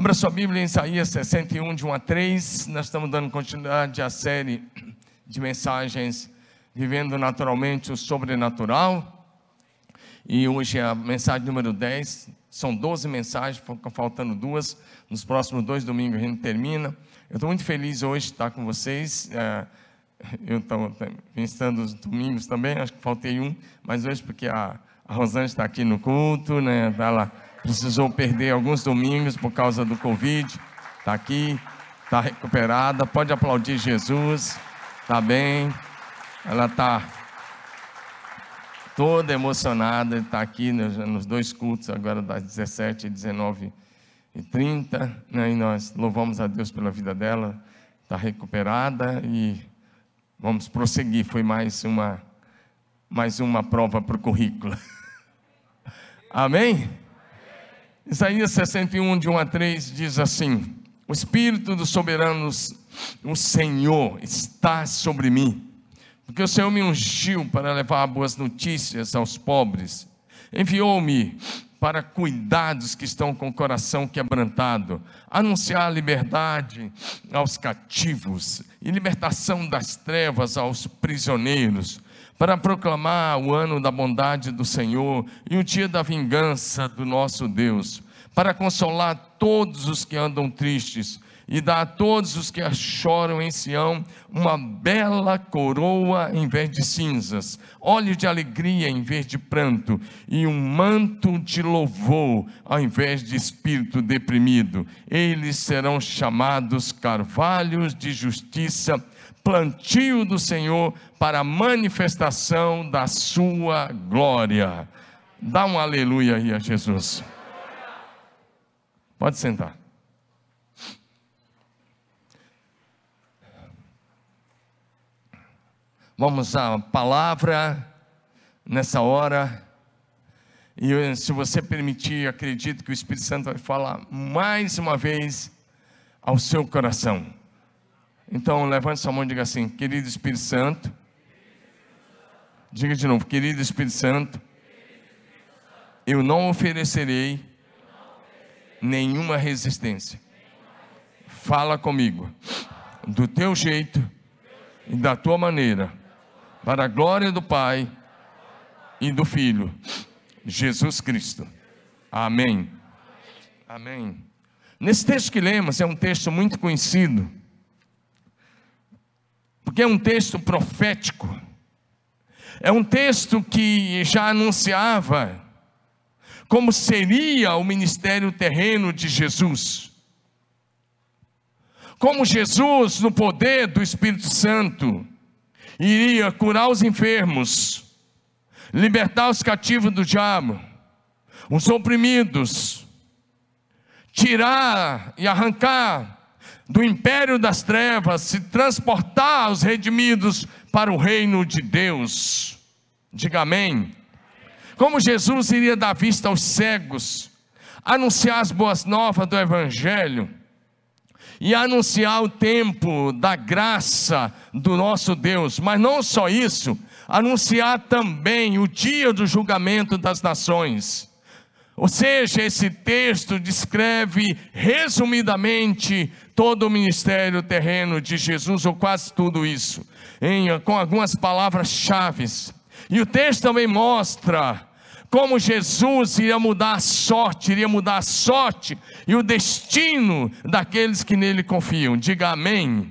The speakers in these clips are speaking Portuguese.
Abra sua Bíblia em Isaías 61, de 1 a 3. Nós estamos dando continuidade à série de mensagens Vivendo Naturalmente o Sobrenatural. E hoje é a mensagem número 10. São 12 mensagens, faltando duas. Nos próximos dois domingos a gente termina. Eu estou muito feliz hoje de estar com vocês. É, eu estou pensando os domingos também, acho que faltei um, mas hoje porque a, a Rosane está aqui no culto, né? Ela precisou perder alguns domingos por causa do Covid. Está aqui, está recuperada. Pode aplaudir Jesus. Está bem. Ela está toda emocionada. Está aqui nos, nos, dois cultos, agora das 17 e 19 e 30. Né? E nós louvamos a Deus pela vida dela. Está recuperada e vamos prosseguir. Foi mais uma, mais uma prova para o currículo. Amém? Isaías 61, de 1 a 3 diz assim: O Espírito do soberano, o Senhor, está sobre mim, porque o Senhor me ungiu para levar boas notícias aos pobres, enviou-me para cuidar dos que estão com o coração quebrantado, anunciar liberdade aos cativos e libertação das trevas aos prisioneiros para proclamar o ano da bondade do Senhor e o dia da vingança do nosso Deus, para consolar todos os que andam tristes e dar a todos os que choram em Sião uma bela coroa em vez de cinzas, óleo de alegria em vez de pranto e um manto de louvor ao invés de espírito deprimido. Eles serão chamados carvalhos de justiça plantio do Senhor para a manifestação da sua glória. Dá um aleluia aí a Jesus. Pode sentar. Vamos à palavra nessa hora. E se você permitir, acredito que o Espírito Santo vai falar mais uma vez ao seu coração. Então, levante sua mão e diga assim: Querido Espírito Santo. Diga de novo: Querido Espírito Santo. Eu não oferecerei nenhuma resistência. Fala comigo, do teu jeito e da tua maneira, para a glória do Pai e do Filho, Jesus Cristo. Amém. Amém. Nesse texto que lemos, é um texto muito conhecido porque é um texto profético, é um texto que já anunciava como seria o ministério terreno de Jesus. Como Jesus, no poder do Espírito Santo, iria curar os enfermos, libertar os cativos do diabo, os oprimidos, tirar e arrancar do império das trevas, se transportar os redimidos para o reino de Deus. Diga amém. Como Jesus iria dar vista aos cegos, anunciar as boas novas do Evangelho e anunciar o tempo da graça do nosso Deus, mas não só isso, anunciar também o dia do julgamento das nações. Ou seja, esse texto descreve resumidamente todo o ministério terreno de Jesus, ou quase tudo isso, em, com algumas palavras-chave. E o texto também mostra como Jesus iria mudar a sorte, iria mudar a sorte e o destino daqueles que nele confiam. Diga amém.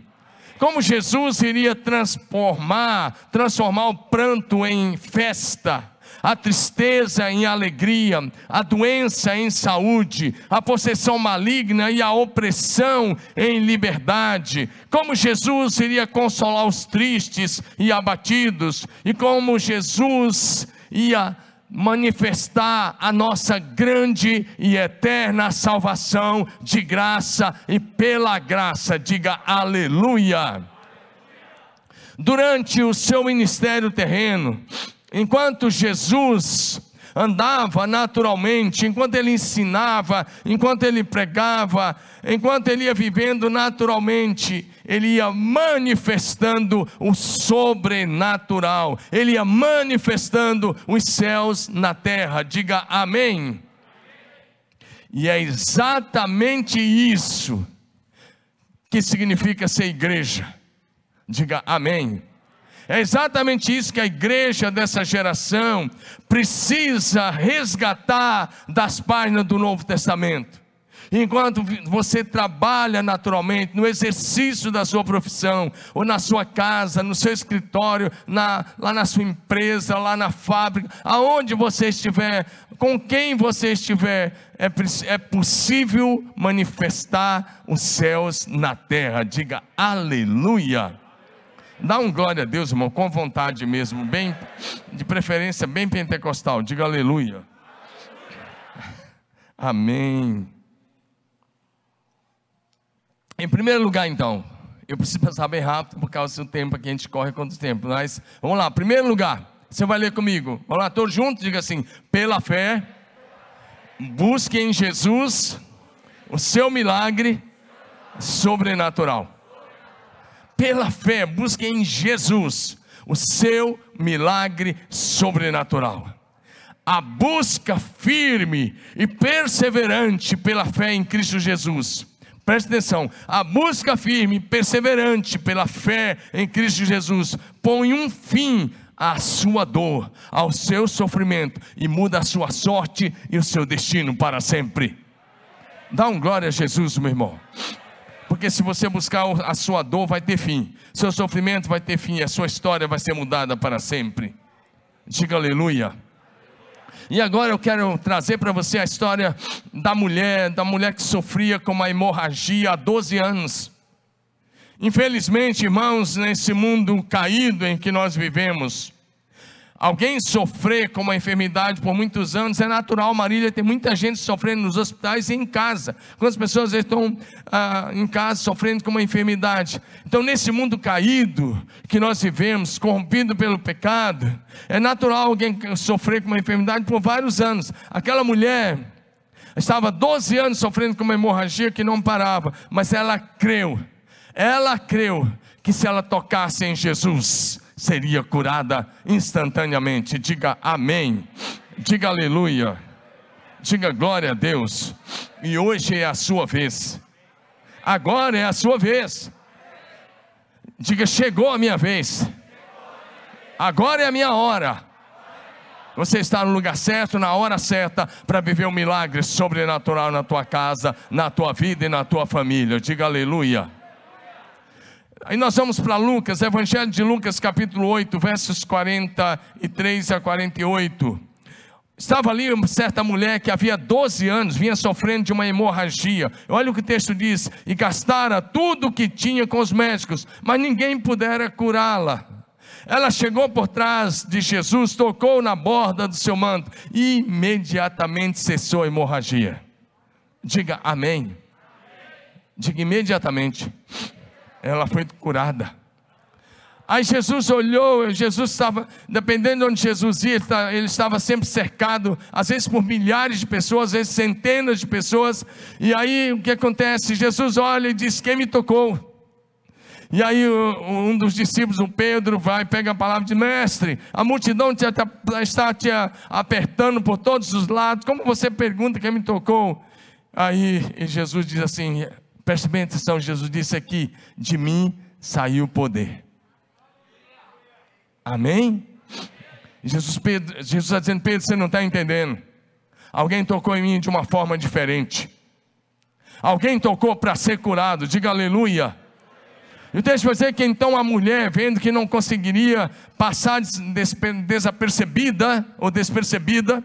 Como Jesus iria transformar, transformar o pranto em festa a tristeza em alegria, a doença em saúde, a possessão maligna e a opressão em liberdade. Como Jesus iria consolar os tristes e abatidos, e como Jesus ia manifestar a nossa grande e eterna salvação de graça e pela graça, diga aleluia. Durante o seu ministério terreno, Enquanto Jesus andava naturalmente, enquanto ele ensinava, enquanto ele pregava, enquanto ele ia vivendo naturalmente, ele ia manifestando o sobrenatural, ele ia manifestando os céus na terra. Diga amém. E é exatamente isso que significa ser igreja. Diga amém. É exatamente isso que a igreja dessa geração precisa resgatar das páginas do Novo Testamento. Enquanto você trabalha naturalmente no exercício da sua profissão, ou na sua casa, no seu escritório, na, lá na sua empresa, lá na fábrica, aonde você estiver, com quem você estiver, é, é possível manifestar os céus na terra. Diga aleluia. Dá um glória a Deus, irmão, com vontade mesmo, bem, de preferência bem pentecostal. Diga aleluia. Amém. Em primeiro lugar, então, eu preciso passar bem rápido por causa do tempo que a gente corre quanto tempo. Mas vamos lá, primeiro lugar, você vai ler comigo. Vamos lá, todos juntos, diga assim: pela fé, busque em Jesus o seu milagre sobrenatural. Pela fé, busque em Jesus o seu milagre sobrenatural. A busca firme e perseverante pela fé em Cristo Jesus Preste atenção, a busca firme, perseverante pela fé em Cristo Jesus, põe um fim à sua dor, ao seu sofrimento e muda a sua sorte e o seu destino para sempre. Dá um glória a Jesus, meu irmão. Porque se você buscar a sua dor, vai ter fim, seu sofrimento vai ter fim, a sua história vai ser mudada para sempre. Diga aleluia. E agora eu quero trazer para você a história da mulher, da mulher que sofria com uma hemorragia há 12 anos. Infelizmente, irmãos, nesse mundo caído em que nós vivemos, Alguém sofrer com uma enfermidade por muitos anos é natural. Marília tem muita gente sofrendo nos hospitais e em casa. Quantas pessoas estão ah, em casa sofrendo com uma enfermidade? Então, nesse mundo caído que nós vivemos, corrompido pelo pecado, é natural alguém sofrer com uma enfermidade por vários anos. Aquela mulher estava 12 anos sofrendo com uma hemorragia que não parava, mas ela creu. Ela creu que se ela tocasse em Jesus, seria curada instantaneamente. Diga amém. Diga aleluia. Diga glória a Deus. E hoje é a sua vez. Agora é a sua vez. Diga chegou a minha vez. Agora é a minha hora. Você está no lugar certo, na hora certa, para viver um milagre sobrenatural na tua casa, na tua vida e na tua família. Diga aleluia. Aí nós vamos para Lucas, Evangelho de Lucas, capítulo 8, versos 43 a 48. Estava ali uma certa mulher que havia 12 anos vinha sofrendo de uma hemorragia. Olha o que o texto diz: e gastara tudo o que tinha com os médicos, mas ninguém pudera curá-la. Ela chegou por trás de Jesus, tocou na borda do seu manto e imediatamente cessou a hemorragia. Diga amém. Diga imediatamente ela foi curada. Aí Jesus olhou, Jesus estava, dependendo de onde Jesus ia, ele estava sempre cercado, às vezes por milhares de pessoas, às vezes centenas de pessoas. E aí o que acontece? Jesus olha e diz: Quem me tocou? E aí um dos discípulos, o Pedro, vai, pega a palavra de mestre, a multidão está te apertando por todos os lados, como você pergunta quem me tocou? Aí Jesus diz assim: Preste bem atenção, Jesus disse aqui: de mim saiu o poder. Amém? Jesus, Pedro, Jesus está dizendo, Pedro, você não está entendendo. Alguém tocou em mim de uma forma diferente. Alguém tocou para ser curado, diga aleluia. E texto vai dizer que então a mulher, vendo que não conseguiria passar desapercebida ou despercebida,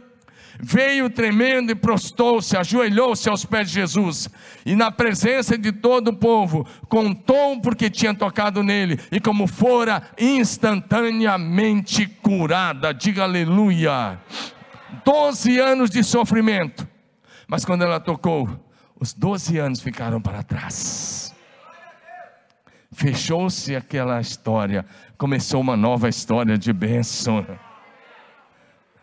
veio tremendo e prostou-se, ajoelhou-se aos pés de Jesus, e na presença de todo o povo, contou porque tinha tocado nele, e como fora instantaneamente curada. Diga aleluia. Doze anos de sofrimento, mas quando ela tocou, os doze anos ficaram para trás. Fechou-se aquela história, começou uma nova história de bênção.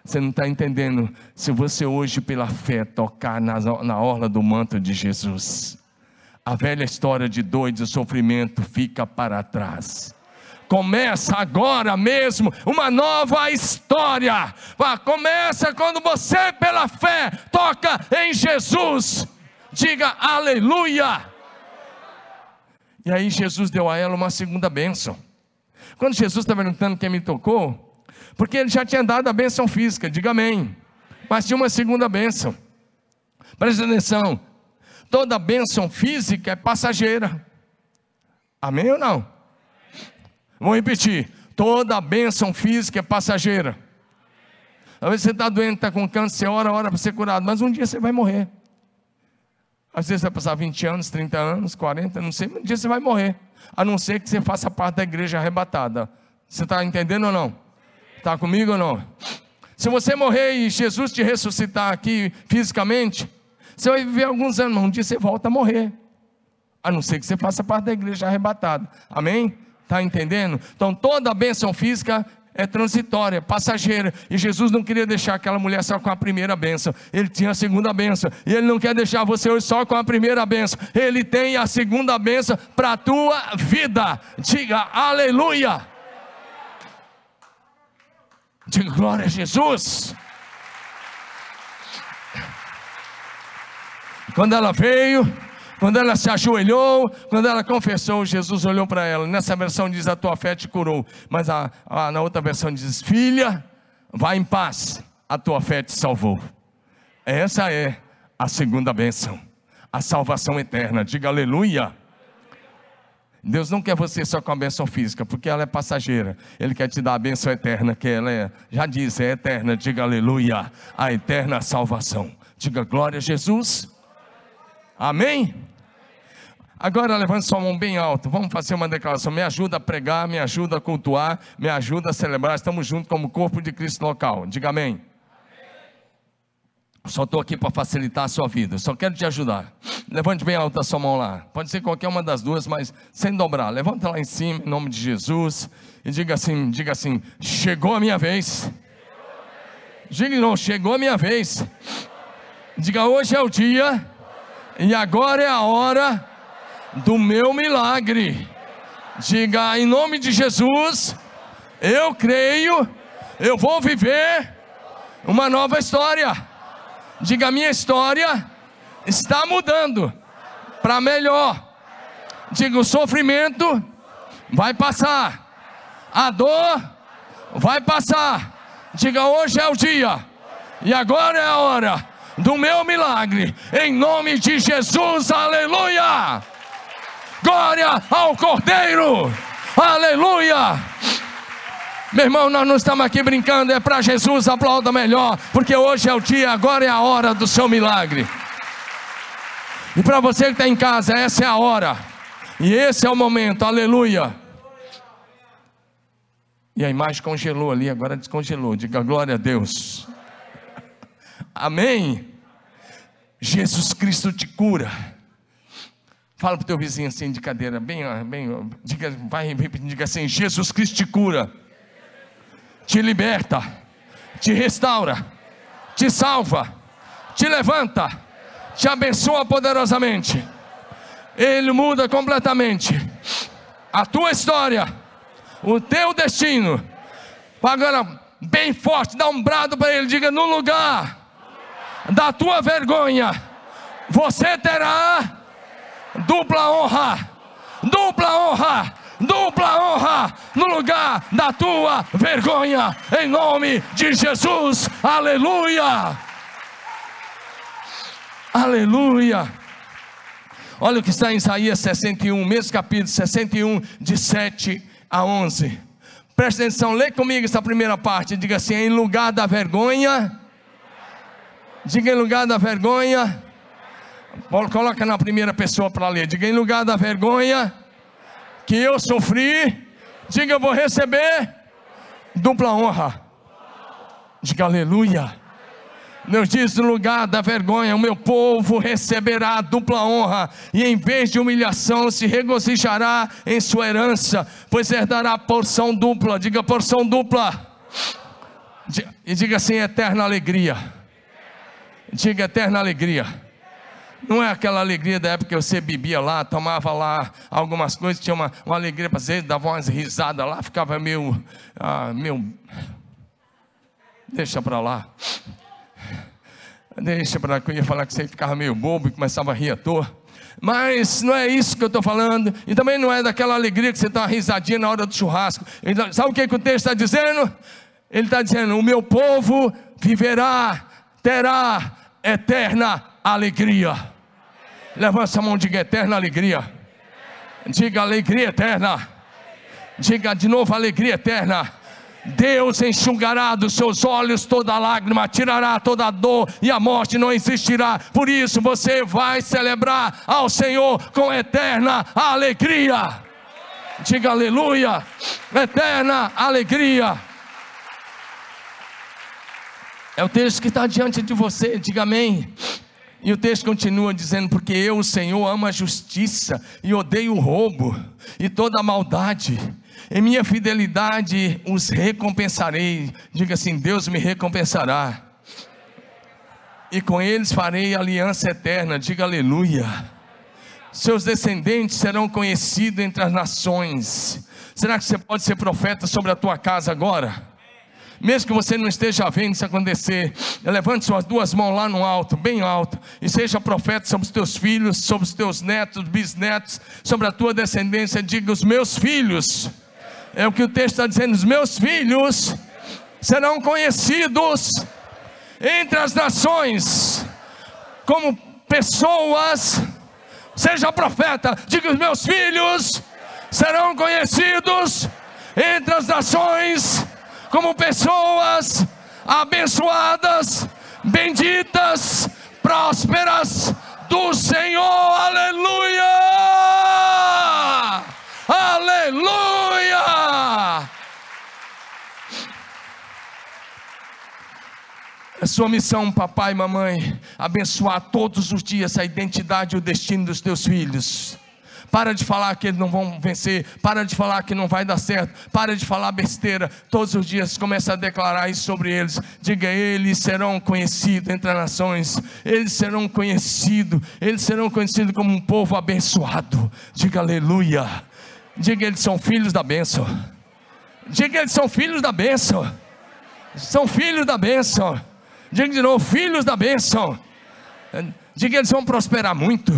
Você não está entendendo. Se você hoje, pela fé, tocar na, na orla do manto de Jesus, a velha história de dor e sofrimento fica para trás Começa agora mesmo uma nova história. Começa quando você, pela fé, toca em Jesus. Diga aleluia. E aí Jesus deu a ela uma segunda bênção. Quando Jesus está perguntando quem me tocou, porque ele já tinha dado a bênção física, diga amém. Mas tinha uma segunda bênção. Presta atenção. Toda bênção física é passageira. Amém ou não? Vou repetir. Toda bênção física é passageira. Vezes você está doente, está com câncer, você ora, ora para ser curado, mas um dia você vai morrer. Às vezes vai passar 20 anos, 30 anos, 40, não sei, um dia você vai morrer. A não ser que você faça parte da igreja arrebatada. Você está entendendo ou não? Está comigo ou não? Se você morrer e Jesus te ressuscitar aqui fisicamente, você vai viver alguns anos, mas um dia você volta a morrer. A não ser que você faça parte da igreja arrebatada. Amém? Está entendendo? Então toda a bênção física é transitória, passageira. E Jesus não queria deixar aquela mulher só com a primeira benção. Ele tinha a segunda benção. E Ele não quer deixar você hoje só com a primeira benção. Ele tem a segunda benção para a tua vida. Diga aleluia. Diga glória a Jesus. Quando ela veio, quando ela se ajoelhou, quando ela confessou, Jesus olhou para ela. Nessa versão diz: A tua fé te curou. Mas a, a, na outra versão diz: Filha, vá em paz, a tua fé te salvou. Essa é a segunda bênção, a salvação eterna. Diga aleluia. Deus não quer você só com a bênção física, porque ela é passageira. Ele quer te dar a bênção eterna, que ela é, já disse, é eterna. Diga aleluia. A eterna salvação. Diga glória a Jesus. Amém? Agora levante sua mão bem alto. Vamos fazer uma declaração. Me ajuda a pregar, me ajuda a cultuar, me ajuda a celebrar. Estamos juntos como corpo de Cristo local. Diga amém. Só estou aqui para facilitar a sua vida. Só quero te ajudar. Levante bem alto a sua mão lá. Pode ser qualquer uma das duas, mas sem dobrar. Levanta lá em cima, em nome de Jesus. E diga assim: diga assim, chegou a minha vez. Diga não, chegou a minha vez. Diga, hoje é o dia. E agora é a hora do meu milagre. Diga em nome de Jesus, eu creio, eu vou viver uma nova história. Diga minha história está mudando para melhor. Diga o sofrimento vai passar. A dor vai passar. Diga hoje é o dia. E agora é a hora do meu milagre, em nome de Jesus, aleluia! Glória ao Cordeiro, aleluia! Meu irmão, nós não estamos aqui brincando, é para Jesus, aplauda melhor, porque hoje é o dia, agora é a hora do seu milagre. E para você que está em casa, essa é a hora, e esse é o momento, aleluia. E a imagem congelou ali, agora descongelou, diga glória a Deus. Amém? Jesus Cristo te cura. Fala para o teu vizinho assim de cadeira, bem, bem, diga, vai diga assim: Jesus Cristo te cura, te liberta, te restaura, te salva, te levanta, te abençoa poderosamente. Ele muda completamente a tua história, o teu destino. Agora, bem forte, dá um brado para ele, diga: no lugar da tua vergonha, você terá dupla honra, dupla honra, dupla honra no lugar da tua vergonha, em nome de Jesus, aleluia, aleluia. Olha o que está em Isaías 61, mesmo capítulo 61, de 7 a 11. Presta atenção, lê comigo essa primeira parte. Diga assim: em lugar da vergonha, Diga em lugar da vergonha. Coloca na primeira pessoa para ler. Diga em lugar da vergonha que eu sofri. Diga eu vou receber dupla honra. Diga aleluia. Deus diz: no lugar da vergonha, o meu povo receberá dupla honra, e em vez de humilhação, se regozijará em sua herança, pois herdará porção dupla. Diga porção dupla. E diga assim: eterna alegria Diga eterna alegria. Não é aquela alegria da época que você bebia lá, tomava lá algumas coisas, tinha uma, uma alegria para fazer, dava umas risadas lá, ficava meio, ah, meio. Deixa para lá. Deixa para lá, eu ia falar que você ficava meio bobo e começava a rir à toa. Mas não é isso que eu estou falando, e também não é daquela alegria que você está risadinha na hora do churrasco. Então, sabe o que, que o texto está dizendo? Ele está dizendo: O meu povo viverá, terá eterna alegria. Levanta a mão, diga eterna alegria. Diga alegria eterna. Diga de novo alegria eterna. Deus enxugará dos seus olhos toda lágrima, tirará toda dor e a morte não existirá. Por isso você vai celebrar ao Senhor com eterna alegria. Diga aleluia, eterna alegria. É o texto que está diante de você, diga amém. E o texto continua dizendo: Porque eu, o Senhor, amo a justiça e odeio o roubo e toda a maldade. Em minha fidelidade os recompensarei. Diga assim: Deus me recompensará. E com eles farei aliança eterna. Diga aleluia. Seus descendentes serão conhecidos entre as nações. Será que você pode ser profeta sobre a tua casa agora? Mesmo que você não esteja vendo isso acontecer, levante suas duas mãos lá no alto, bem alto, e seja profeta sobre os teus filhos, sobre os teus netos, bisnetos, sobre a tua descendência. Diga: os meus filhos, é o que o texto está dizendo, os meus filhos serão conhecidos entre as nações como pessoas. Seja profeta, diga: os meus filhos serão conhecidos entre as nações como pessoas abençoadas, benditas, prósperas do Senhor. Aleluia! Aleluia! É sua missão, papai e mamãe, abençoar todos os dias a identidade e o destino dos teus filhos. Para de falar que eles não vão vencer. Para de falar que não vai dar certo. Para de falar besteira. Todos os dias começa a declarar isso sobre eles. Diga: eles serão conhecidos entre as nações. Eles serão conhecidos. Eles serão conhecidos como um povo abençoado. Diga aleluia. Diga: eles são filhos da bênção. Diga: eles são filhos da bênção. São filhos da bênção. Diga de novo: filhos da bênção. Diga: eles vão prosperar muito.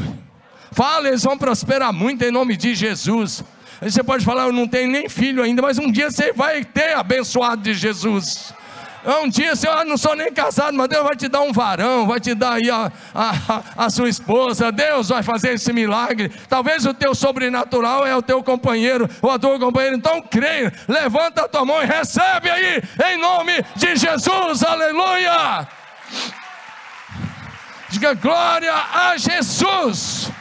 Fala, eles vão prosperar muito em nome de Jesus. Aí você pode falar, eu não tenho nem filho ainda, mas um dia você vai ter abençoado de Jesus. Um dia você, ah, não sou nem casado, mas Deus vai te dar um varão, vai te dar aí a, a, a, sua esposa, Deus vai fazer esse milagre. Talvez o teu sobrenatural é o teu companheiro, ou a tua companheira, então creia, levanta a tua mão e recebe aí, em nome de Jesus, aleluia. Diga glória a Jesus.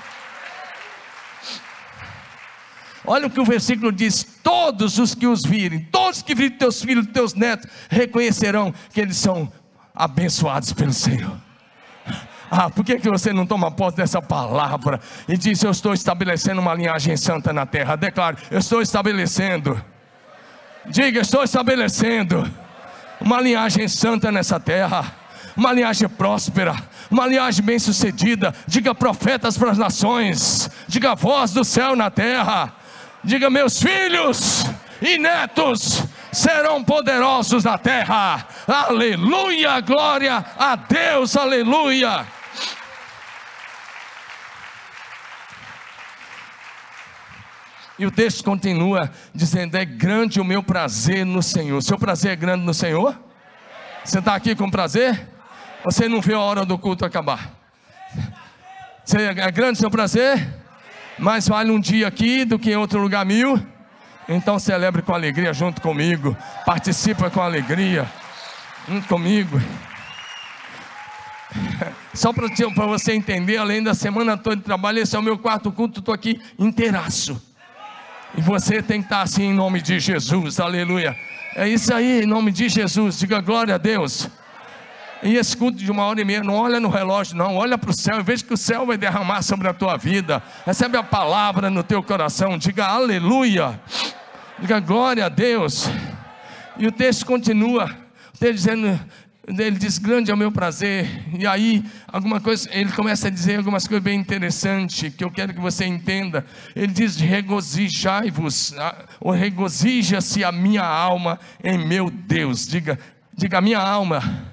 Olha o que o versículo diz: todos os que os virem, todos que virem teus filhos, teus netos, reconhecerão que eles são abençoados pelo Senhor. Ah, por que, que você não toma posse dessa palavra e diz: Eu estou estabelecendo uma linhagem santa na terra? Declare: Eu estou estabelecendo. Diga: Estou estabelecendo uma linhagem santa nessa terra, uma linhagem próspera, uma linhagem bem-sucedida. Diga profetas para as nações, diga voz do céu na terra. Diga: meus filhos e netos serão poderosos na terra. Aleluia, glória a Deus, aleluia. E o texto continua dizendo: É grande o meu prazer no Senhor. Seu prazer é grande no Senhor? Você está aqui com prazer? Você não viu a hora do culto acabar? é grande o seu prazer? Mais vale um dia aqui do que em outro lugar mil. Então celebre com alegria junto comigo. Participa com alegria junto comigo. Só para você entender, além da semana toda de trabalho, esse é o meu quarto culto, estou aqui inteiraço. E você tem que estar assim em nome de Jesus, aleluia. É isso aí, em nome de Jesus, diga glória a Deus. E esse culto de uma hora e meia, não olha no relógio, não, olha para o céu e veja que o céu vai derramar sobre a tua vida. Recebe a palavra no teu coração, diga aleluia, diga glória a Deus. E o texto continua, o texto dizendo: ele diz: Grande é o meu prazer. E aí, alguma coisa, ele começa a dizer algumas coisas bem interessantes que eu quero que você entenda. Ele diz: Regozijai-vos, ou regozija-se a minha alma em meu Deus. Diga, diga, minha alma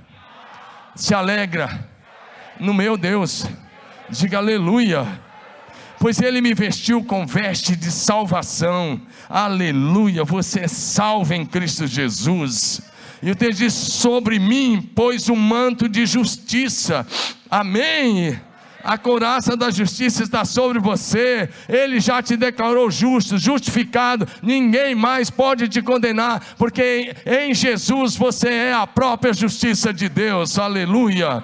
se alegra no meu Deus. Diga aleluia. Pois ele me vestiu com veste de salvação. Aleluia. Você é salvo em Cristo Jesus. E o texto diz: Sobre mim pôs um manto de justiça. Amém. A couraça da justiça está sobre você. Ele já te declarou justo, justificado. Ninguém mais pode te condenar, porque em Jesus você é a própria justiça de Deus. Aleluia.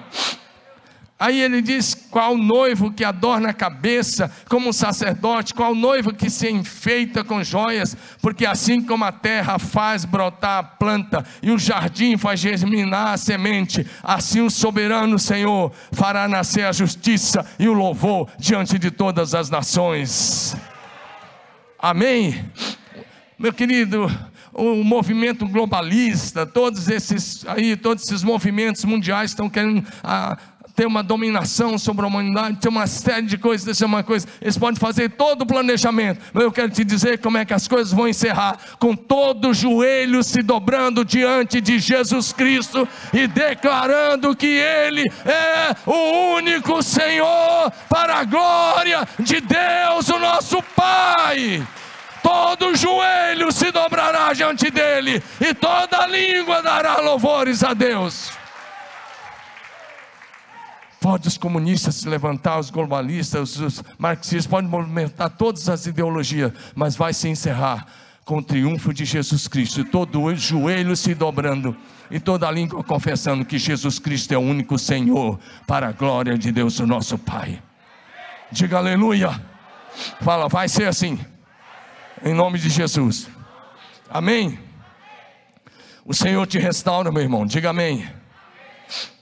Aí ele diz: qual noivo que adorna a cabeça como um sacerdote, qual noivo que se enfeita com joias, porque assim como a terra faz brotar a planta e o jardim faz germinar a semente, assim o soberano Senhor fará nascer a justiça e o louvor diante de todas as nações. Amém? Meu querido, o movimento globalista, todos esses aí, todos esses movimentos mundiais estão querendo. Ah, ter uma dominação sobre a humanidade, ter uma série de coisas, deixa uma coisa, eles podem fazer todo o planejamento, mas eu quero te dizer como é que as coisas vão encerrar, com todo o joelho se dobrando diante de Jesus Cristo e declarando que Ele é o único Senhor, para a glória de Deus, o nosso Pai todo joelho se dobrará diante dele, e toda língua dará louvores a Deus. Pode os comunistas se levantar, os globalistas, os marxistas, podem movimentar todas as ideologias, mas vai se encerrar com o triunfo de Jesus Cristo, todo o joelho se dobrando e toda língua confessando que Jesus Cristo é o único Senhor, para a glória de Deus, o nosso Pai. Diga aleluia. Fala, vai ser assim, em nome de Jesus. Amém. O Senhor te restaura, meu irmão. Diga amém.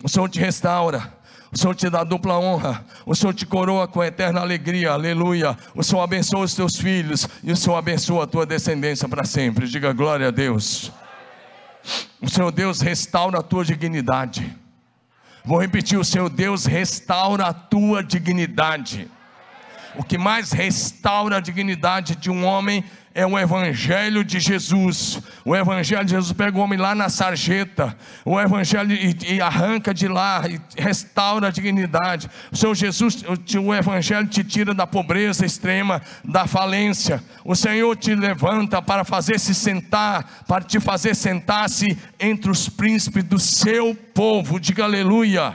O Senhor te restaura. O Senhor te dá dupla honra. O Senhor te coroa com eterna alegria. Aleluia. O Senhor abençoa os teus filhos. E o Senhor abençoa a tua descendência para sempre. Diga glória a Deus. O Senhor Deus restaura a tua dignidade. Vou repetir: o Senhor Deus restaura a tua dignidade. O que mais restaura a dignidade de um homem é o Evangelho de Jesus. O Evangelho de Jesus pega o homem lá na sarjeta, o Evangelho e, e, arranca de lá, e restaura a dignidade. O Senhor Jesus, o, o Evangelho te tira da pobreza extrema, da falência. O Senhor te levanta para fazer se sentar, para te fazer sentar-se entre os príncipes do seu povo. Diga aleluia.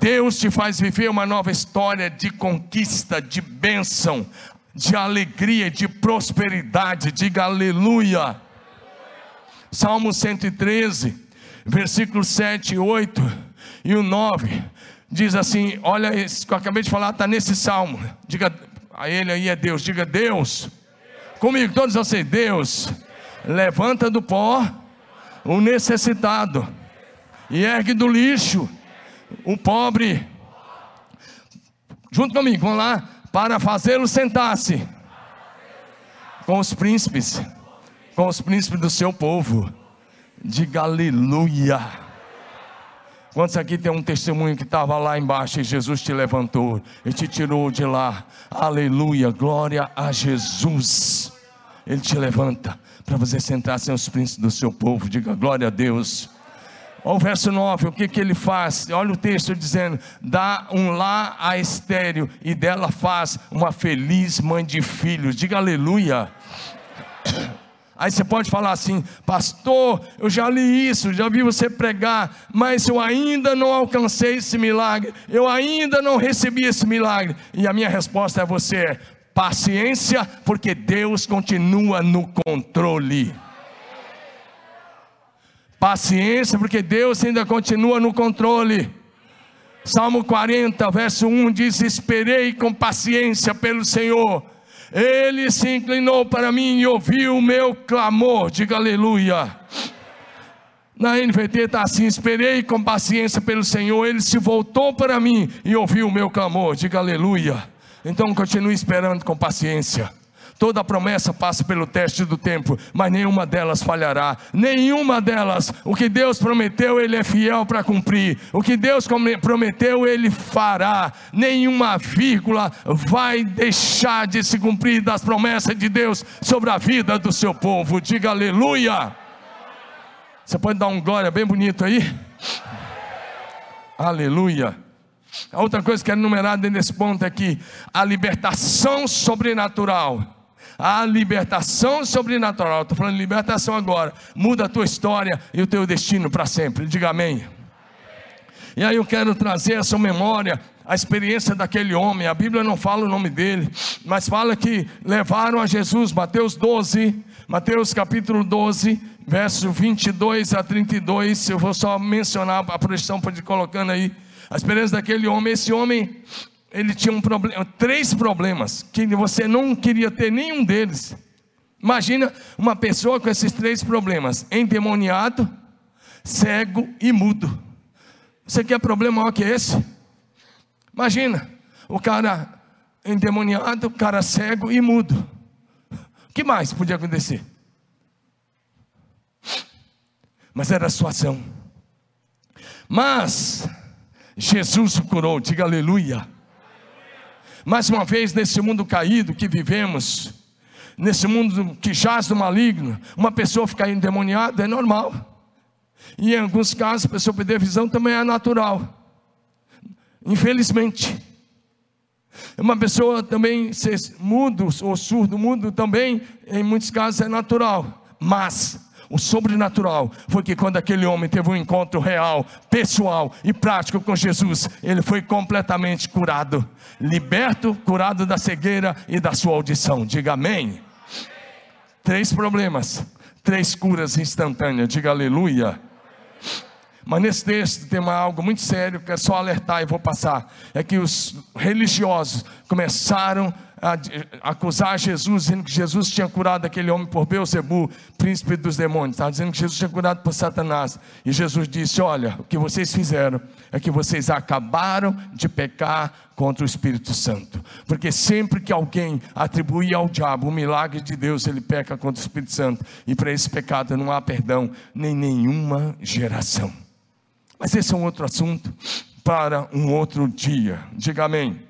Deus te faz viver uma nova história de conquista, de bênção de alegria, de prosperidade. Diga aleluia. Salmo 113, versículos 7, 8 e o 9. Diz assim: Olha, isso que eu acabei de falar, está nesse salmo. Diga a ele aí é Deus. Diga Deus. Comigo, todos vocês, Deus. Levanta do pó o necessitado e ergue do lixo o pobre. Junto comigo, vamos lá para fazê-lo sentar-se com os príncipes, com os príncipes do seu povo. Diga aleluia. Quantos aqui tem um testemunho que estava lá embaixo e Jesus te levantou e te tirou de lá? Aleluia, glória a Jesus. Ele te levanta para você sentar-se os príncipes do seu povo. Diga glória a Deus. Olha o verso 9, o que, que ele faz? Olha o texto dizendo: dá um lá a estéreo e dela faz uma feliz mãe de filhos. Diga aleluia. Aí você pode falar assim, pastor, eu já li isso, já vi você pregar, mas eu ainda não alcancei esse milagre, eu ainda não recebi esse milagre. E a minha resposta a você é: paciência, porque Deus continua no controle. Paciência, porque Deus ainda continua no controle. Salmo 40, verso 1 diz: Esperei com paciência pelo Senhor. Ele se inclinou para mim e ouviu o meu clamor. Diga aleluia. Na NVT está assim: Esperei com paciência pelo Senhor. Ele se voltou para mim e ouviu o meu clamor. Diga aleluia. Então continue esperando com paciência. Toda promessa passa pelo teste do tempo, mas nenhuma delas falhará. Nenhuma delas. O que Deus prometeu, Ele é fiel para cumprir. O que Deus prometeu, Ele fará. Nenhuma vírgula vai deixar de se cumprir das promessas de Deus sobre a vida do seu povo. Diga aleluia. Você pode dar um glória bem bonito aí? Aleluia. A outra coisa que é enumerada nesse ponto é que a libertação sobrenatural. A libertação sobrenatural, estou falando de libertação agora, muda a tua história e o teu destino para sempre. Diga amém. E aí eu quero trazer essa memória, a experiência daquele homem. A Bíblia não fala o nome dele, mas fala que levaram a Jesus, Mateus 12, Mateus capítulo 12, verso 22 a 32. Eu vou só mencionar a projeção para ir colocando aí. A experiência daquele homem, esse homem, ele tinha um problema, três problemas, que você não queria ter nenhum deles. Imagina uma pessoa com esses três problemas: endemoniado, cego e mudo. Você quer problema maior que esse? Imagina, o cara endemoniado, o cara cego e mudo. O que mais podia acontecer? Mas era a sua ação. Mas Jesus o curou, diga aleluia. Mais uma vez, nesse mundo caído que vivemos, nesse mundo que jaz do maligno, uma pessoa ficar endemoniada é normal. E em alguns casos, a pessoa perder visão também é natural. Infelizmente. Uma pessoa também ser mudo ou surdo, mudo também, em muitos casos é natural. Mas o sobrenatural foi que quando aquele homem teve um encontro real, pessoal e prático com Jesus, ele foi completamente curado, liberto, curado da cegueira e da sua audição. Diga amém. Três problemas, três curas instantâneas. Diga aleluia. Mas nesse texto tem algo muito sério que é só alertar e vou passar. É que os religiosos começaram a acusar Jesus, dizendo que Jesus tinha curado aquele homem por Beuzebu, príncipe dos demônios. Estava dizendo que Jesus tinha curado por Satanás. E Jesus disse: Olha, o que vocês fizeram é que vocês acabaram de pecar contra o Espírito Santo. Porque sempre que alguém atribui ao diabo o milagre de Deus, ele peca contra o Espírito Santo. E para esse pecado não há perdão, nem nenhuma geração. Mas esse é um outro assunto para um outro dia. Diga amém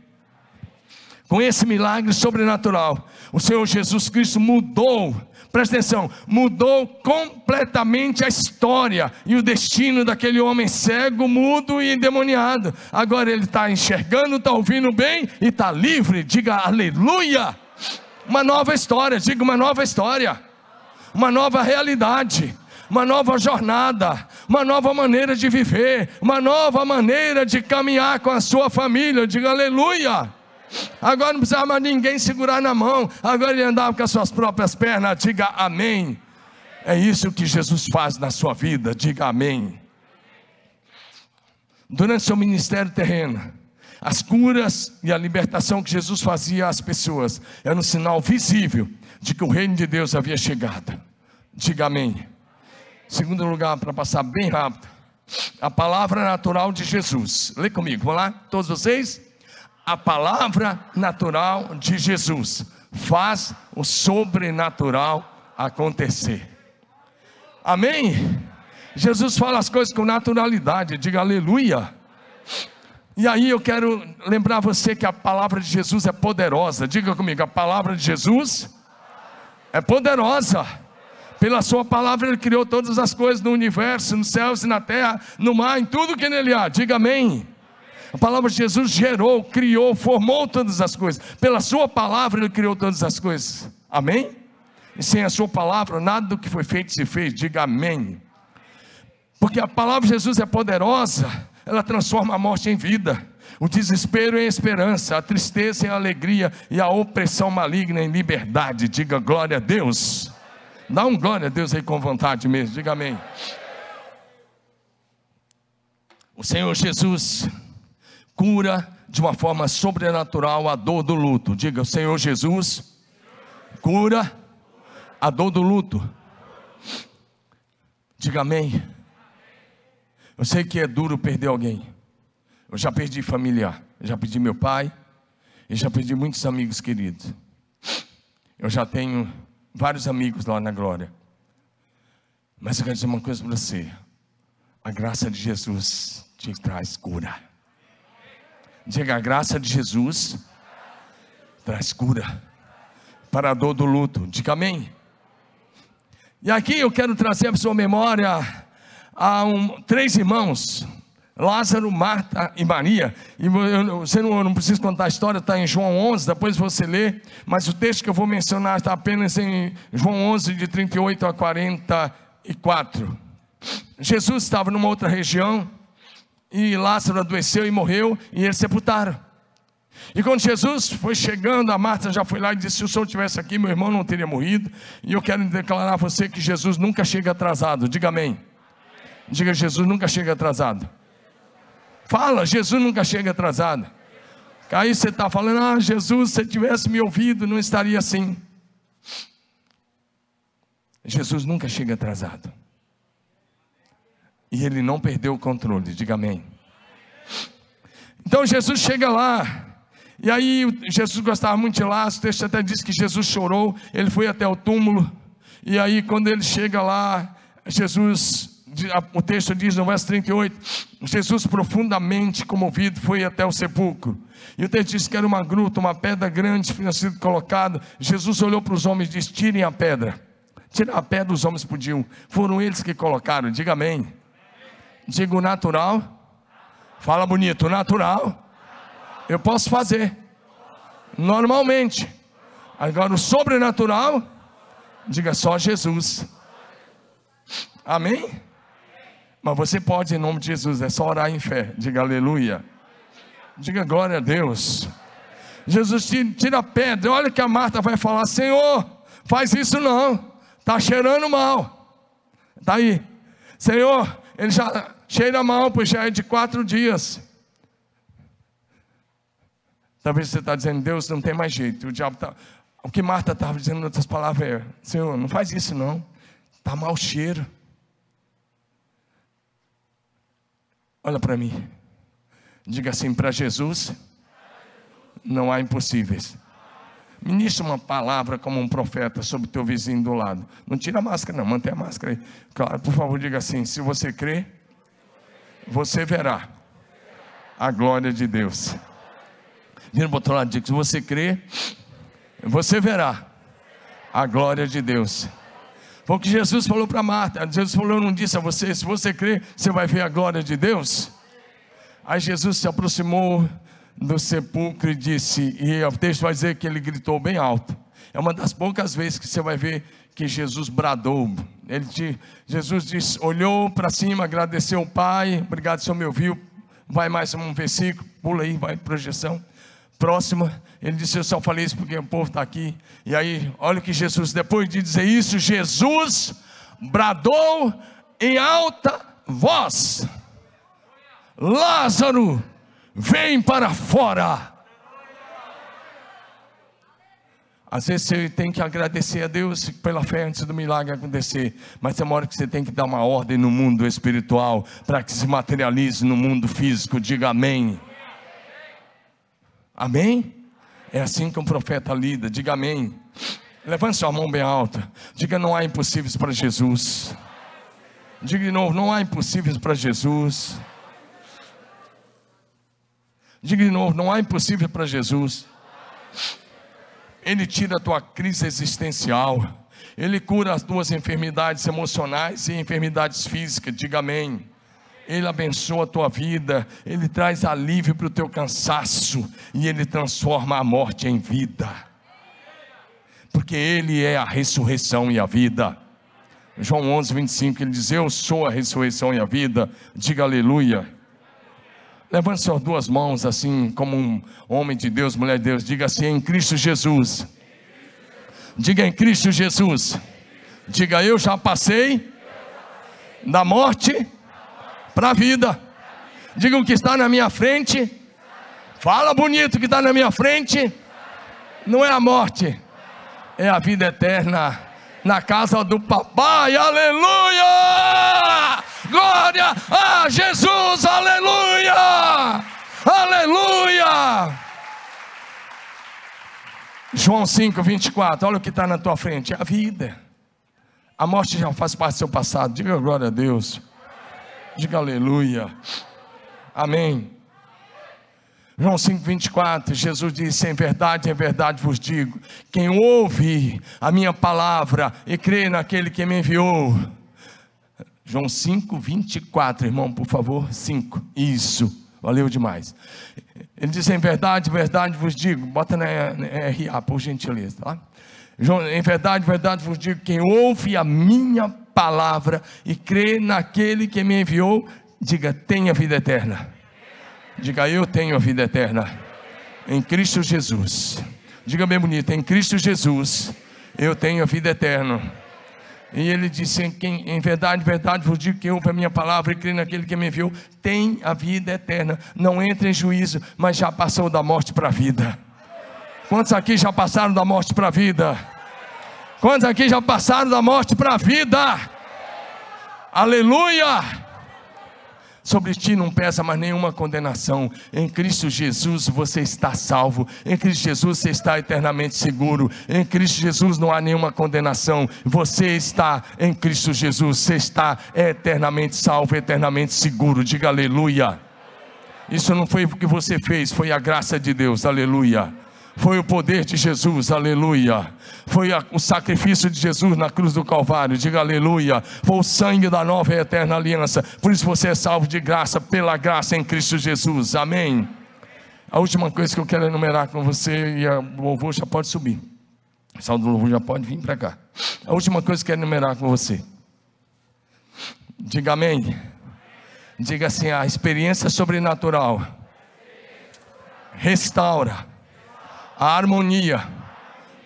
com esse milagre sobrenatural, o Senhor Jesus Cristo mudou, presta atenção, mudou completamente a história e o destino daquele homem cego, mudo e endemoniado. Agora ele está enxergando, está ouvindo bem e está livre. Diga aleluia! Uma nova história, diga uma nova história, uma nova realidade uma nova jornada, uma nova maneira de viver, uma nova maneira de caminhar com a sua família. Diga aleluia. Agora não precisava mais ninguém segurar na mão. Agora ele andava com as suas próprias pernas. Diga amém. É isso que Jesus faz na sua vida. Diga amém. Durante seu ministério terreno, as curas e a libertação que Jesus fazia às pessoas era um sinal visível de que o reino de Deus havia chegado. Diga amém. Segundo lugar, para passar bem rápido, a palavra natural de Jesus. Lê comigo, vamos lá, todos vocês? A palavra natural de Jesus faz o sobrenatural acontecer. Amém? Jesus fala as coisas com naturalidade, diga aleluia. E aí eu quero lembrar você que a palavra de Jesus é poderosa. Diga comigo, a palavra de Jesus é poderosa. Pela sua palavra ele criou todas as coisas no universo, nos céus e na terra, no mar, em tudo que nele há. Diga amém. A palavra de Jesus gerou, criou, formou todas as coisas. Pela Sua palavra, Ele criou todas as coisas. Amém? E sem a Sua palavra, nada do que foi feito se fez. Diga amém. Porque a palavra de Jesus é poderosa, ela transforma a morte em vida, o desespero em esperança, a tristeza em alegria e a opressão maligna em liberdade. Diga glória a Deus. Dá um glória a Deus aí com vontade mesmo. Diga amém. O Senhor Jesus cura de uma forma sobrenatural a dor do luto. Diga, Senhor Jesus, cura a dor do luto. Diga amém. Eu sei que é duro perder alguém. Eu já perdi familiar, eu já perdi meu pai, e já perdi muitos amigos queridos. Eu já tenho vários amigos lá na glória. Mas eu quero dizer uma coisa para você: a graça de Jesus te traz cura. Diga, a graça de Jesus traz cura para a dor do luto. Diga amém. E aqui eu quero trazer para sua memória a um, três irmãos, Lázaro, Marta e Maria. E você não, não precisa contar a história, está em João 11, depois você lê. Mas o texto que eu vou mencionar está apenas em João 11, de 38 a 44. Jesus estava numa outra região e Lázaro adoeceu e morreu e eles sepultaram. E quando Jesus foi chegando, a Marta já foi lá e disse: Se o senhor tivesse aqui, meu irmão não teria morrido. E eu quero declarar a você que Jesus nunca chega atrasado. Diga amém. Diga: Jesus nunca chega atrasado. Fala, Jesus nunca chega atrasado. Aí você está falando: Ah, Jesus, se tivesse me ouvido, não estaria assim. Jesus nunca chega atrasado. E ele não perdeu o controle. Diga amém. Então Jesus chega lá. E aí Jesus gostava muito de lá, o texto até diz que Jesus chorou, ele foi até o túmulo, e aí quando ele chega lá, Jesus, o texto diz no verso 38, Jesus profundamente comovido foi até o sepulcro. E o texto diz que era uma gruta, uma pedra grande tinha sido colocada. Jesus olhou para os homens e disse: Tirem a pedra. Tirar a pedra os homens podiam. Foram eles que colocaram. Diga amém. Diga o natural. Fala bonito, natural eu posso fazer. Normalmente. Agora o sobrenatural, diga só Jesus. Amém? Mas você pode, em nome de Jesus, é só orar em fé. Diga aleluia. Diga glória a Deus. Jesus tira a pedra. Olha que a Marta vai falar: Senhor, faz isso não. Está cheirando mal. Está aí. Senhor, ele já cheira mal, pois já é de quatro dias. Talvez você está dizendo, Deus não tem mais jeito. O diabo tá... O que Marta estava dizendo em outras palavras é, Senhor, não faz isso não. Está mau cheiro. Olha para mim. Diga assim para Jesus: não há impossíveis. Ministra uma palavra como um profeta sobre o teu vizinho do lado. Não tira a máscara, não, mantém a máscara aí. Claro, por favor, diga assim: se você crê, você verá a glória de Deus. Vira para o outro lado diga: se você crê, você verá a glória de Deus. Foi o que Jesus falou para Marta. Jesus falou: Eu não disse a você, se você crê, você vai ver a glória de Deus. Aí Jesus se aproximou do sepulcro e disse, e o texto vai dizer que ele gritou bem alto. É uma das poucas vezes que você vai ver que Jesus bradou. Ele, Jesus disse, olhou para cima, agradeceu o Pai, obrigado, Senhor me ouviu. Vai mais um versículo, pula aí, vai projeção próxima. Ele disse: Eu só falei isso porque o povo está aqui. E aí, olha o que Jesus, depois de dizer isso, Jesus bradou em alta voz: Lázaro, vem para fora. Às vezes você tem que agradecer a Deus pela fé antes do milagre acontecer, mas tem uma hora que você tem que dar uma ordem no mundo espiritual para que se materialize no mundo físico. Diga amém. Amém? É assim que um profeta lida. Diga amém. Levante sua mão bem alta. Diga: não há impossíveis para Jesus. Diga de novo: não há impossíveis para Jesus. Diga de novo: não há impossíveis para Jesus. Ele tira a tua crise existencial. Ele cura as tuas enfermidades emocionais e enfermidades físicas. Diga amém. Ele abençoa a tua vida, Ele traz alívio para o teu cansaço e Ele transforma a morte em vida, porque Ele é a ressurreição e a vida. João 11, 25, ele diz: Eu sou a ressurreição e a vida, diga aleluia. Levante suas duas mãos, assim, como um homem de Deus, mulher de Deus, diga assim: em Cristo Jesus. Diga em Cristo Jesus. Diga: Eu já passei da morte para a vida. Diga o que está na minha frente. Fala bonito que está na minha frente. Não é a morte, é a vida eterna na casa do papai. Aleluia! Glória a Jesus! Aleluia! Aleluia! João 5, 24, olha o que está na tua frente: é a vida. A morte já faz parte do seu passado. Diga glória a Deus. Diga aleluia. Amém. João 5,24, Jesus disse: Em verdade, em verdade vos digo: quem ouve a minha palavra e crê naquele que me enviou. João 5,24, irmão, por favor, 5. Isso, valeu demais. Ele diz: Em verdade, em verdade vos digo, bota na, RA, por gentileza, tá? Em verdade, em verdade vos digo: quem ouve a minha palavra e crê naquele que me enviou, diga: tenha vida eterna. Diga, eu tenho a vida eterna em Cristo Jesus. Diga bem bonito, em Cristo Jesus eu tenho a vida eterna. E ele disse: em, quem, em verdade, verdade vos digo que ouve a minha palavra e crê naquele que me enviou, tem a vida eterna. Não entra em juízo, mas já passou da morte para a vida. Quantos aqui já passaram da morte para a vida? Quantos aqui já passaram da morte para a vida? Aleluia! Sobre ti não pesa mais nenhuma condenação. Em Cristo Jesus você está salvo. Em Cristo Jesus você está eternamente seguro. Em Cristo Jesus não há nenhuma condenação. Você está em Cristo Jesus. Você está eternamente salvo, eternamente seguro. Diga aleluia. Isso não foi o que você fez, foi a graça de Deus. Aleluia. Foi o poder de Jesus, aleluia. Foi o sacrifício de Jesus na cruz do Calvário, diga aleluia. Foi o sangue da nova e eterna aliança. Por isso você é salvo de graça, pela graça em Cristo Jesus, amém. A última coisa que eu quero enumerar com você, e o louvor já pode subir. O saldo do louvor já pode vir para cá. A última coisa que eu quero enumerar com você. Diga amém. Diga assim: a experiência sobrenatural restaura a harmonia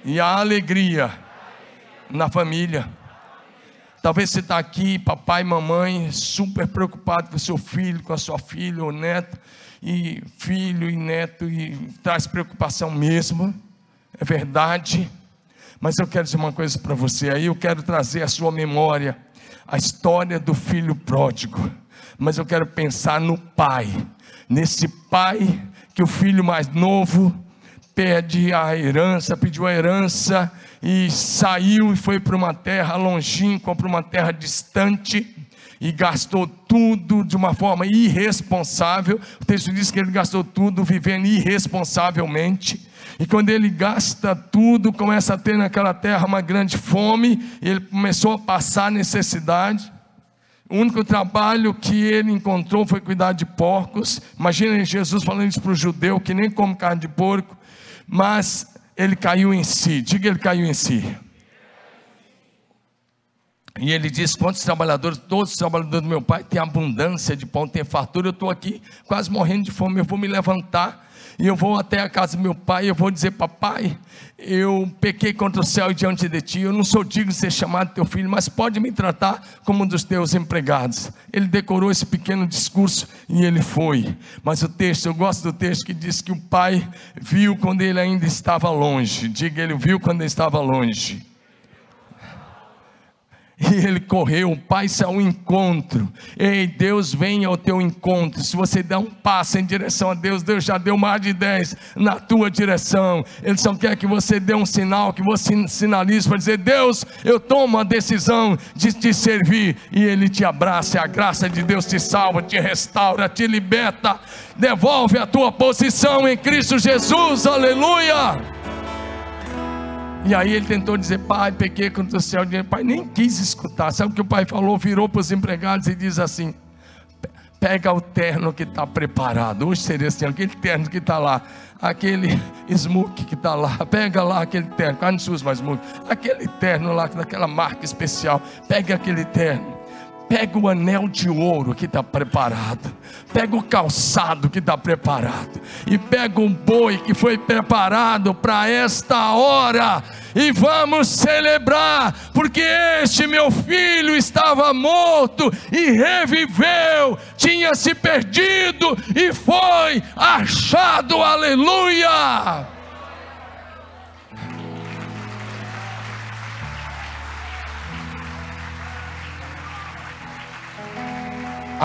e a alegria na família. Talvez você está aqui, papai mamãe, super preocupado com seu filho, com a sua filha ou neto, e filho e neto, e traz preocupação mesmo, é verdade. Mas eu quero dizer uma coisa para você, aí eu quero trazer à sua memória a história do filho pródigo, mas eu quero pensar no pai, nesse pai que o filho mais novo pede a herança, pediu a herança e saiu e foi para uma terra longínqua, para uma terra distante e gastou tudo de uma forma irresponsável. O texto diz que ele gastou tudo vivendo irresponsavelmente. E quando ele gasta tudo, começa a ter naquela terra uma grande fome, e ele começou a passar necessidade. O único trabalho que ele encontrou foi cuidar de porcos. Imagina Jesus falando isso para o judeu que nem come carne de porco mas ele caiu em si. Diga, ele caiu em si. E ele diz: Quantos trabalhadores, todos os trabalhadores do meu pai têm abundância de pão, têm fartura. Eu estou aqui quase morrendo de fome. Eu vou me levantar e eu vou até a casa do meu pai, eu vou dizer, papai, eu pequei contra o céu e diante de ti, eu não sou digno de ser chamado teu filho, mas pode me tratar como um dos teus empregados. Ele decorou esse pequeno discurso e ele foi. Mas o texto, eu gosto do texto que diz que o pai viu quando ele ainda estava longe. Diga, ele viu quando ele estava longe. E ele correu, o pai saiu ao encontro. Ei, Deus vem ao teu encontro. Se você der um passo em direção a Deus, Deus já deu mais de dez na tua direção. Ele só quer que você dê um sinal, que você sinalize para dizer: Deus, eu tomo a decisão de te servir. E Ele te abraça. A graça de Deus te salva, te restaura, te liberta, devolve a tua posição em Cristo Jesus. Aleluia. E aí ele tentou dizer, pai, pequei contra o céu. O pai nem quis escutar. Sabe o que o pai falou? Virou para os empregados e diz assim: pega o terno que está preparado. Hoje seria assim, aquele terno que está lá, aquele smoke que está lá, pega lá aquele terno, ah, não usa mais smoke, aquele terno lá, daquela marca especial, pega aquele terno. Pega o anel de ouro que está preparado, pega o calçado que está preparado, e pega um boi que foi preparado para esta hora, e vamos celebrar, porque este meu filho estava morto e reviveu, tinha se perdido e foi achado, aleluia!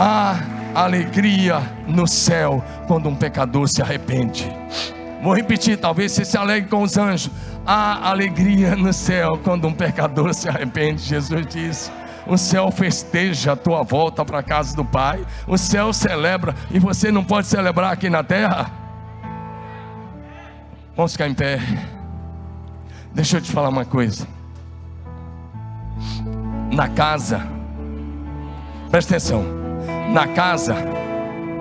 Há alegria no céu quando um pecador se arrepende. Vou repetir, talvez você se alegre com os anjos. há alegria no céu quando um pecador se arrepende. Jesus disse. O céu festeja a tua volta para a casa do Pai. O céu celebra e você não pode celebrar aqui na terra. Vamos ficar em pé. Deixa eu te falar uma coisa. Na casa, presta atenção. Na casa,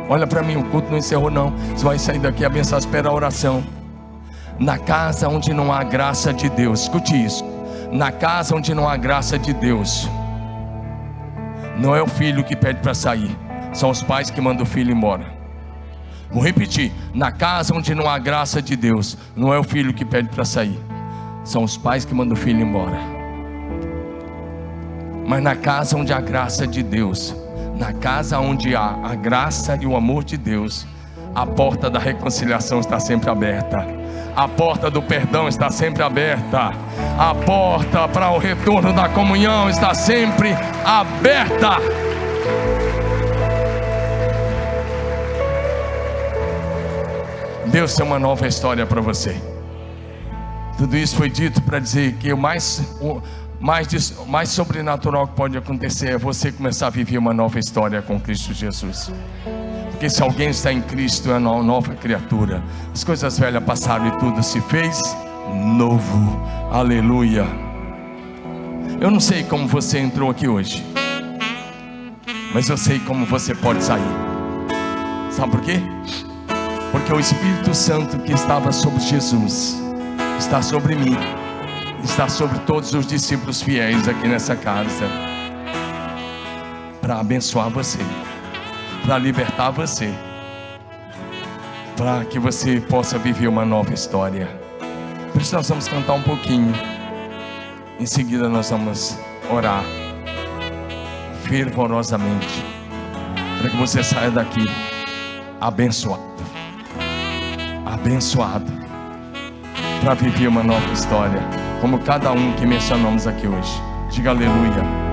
olha para mim, o culto não encerrou, não. Você vai sair daqui abençoado, espera a oração. Na casa onde não há graça de Deus, escute isso. Na casa onde não há graça de Deus, não é o filho que pede para sair, são os pais que mandam o filho embora. Vou repetir: na casa onde não há graça de Deus, não é o filho que pede para sair, são os pais que mandam o filho embora. Mas na casa onde há graça de Deus, na casa onde há a graça e o amor de Deus, a porta da reconciliação está sempre aberta. A porta do perdão está sempre aberta. A porta para o retorno da comunhão está sempre aberta. Deus tem uma nova história para você. Tudo isso foi dito para dizer que o mais, mais, mais sobrenatural que pode acontecer é você começar a viver uma nova história com Cristo Jesus. Porque se alguém está em Cristo, é uma nova criatura. As coisas velhas passaram e tudo se fez novo. Aleluia. Eu não sei como você entrou aqui hoje, mas eu sei como você pode sair. Sabe por quê? Porque o Espírito Santo que estava sobre Jesus está sobre mim, está sobre todos os discípulos fiéis aqui nessa casa, para abençoar você para libertar você, para que você possa viver uma nova história. Por isso nós vamos cantar um pouquinho. Em seguida nós vamos orar fervorosamente para que você saia daqui abençoado, abençoado para viver uma nova história, como cada um que mencionamos aqui hoje. Diga aleluia.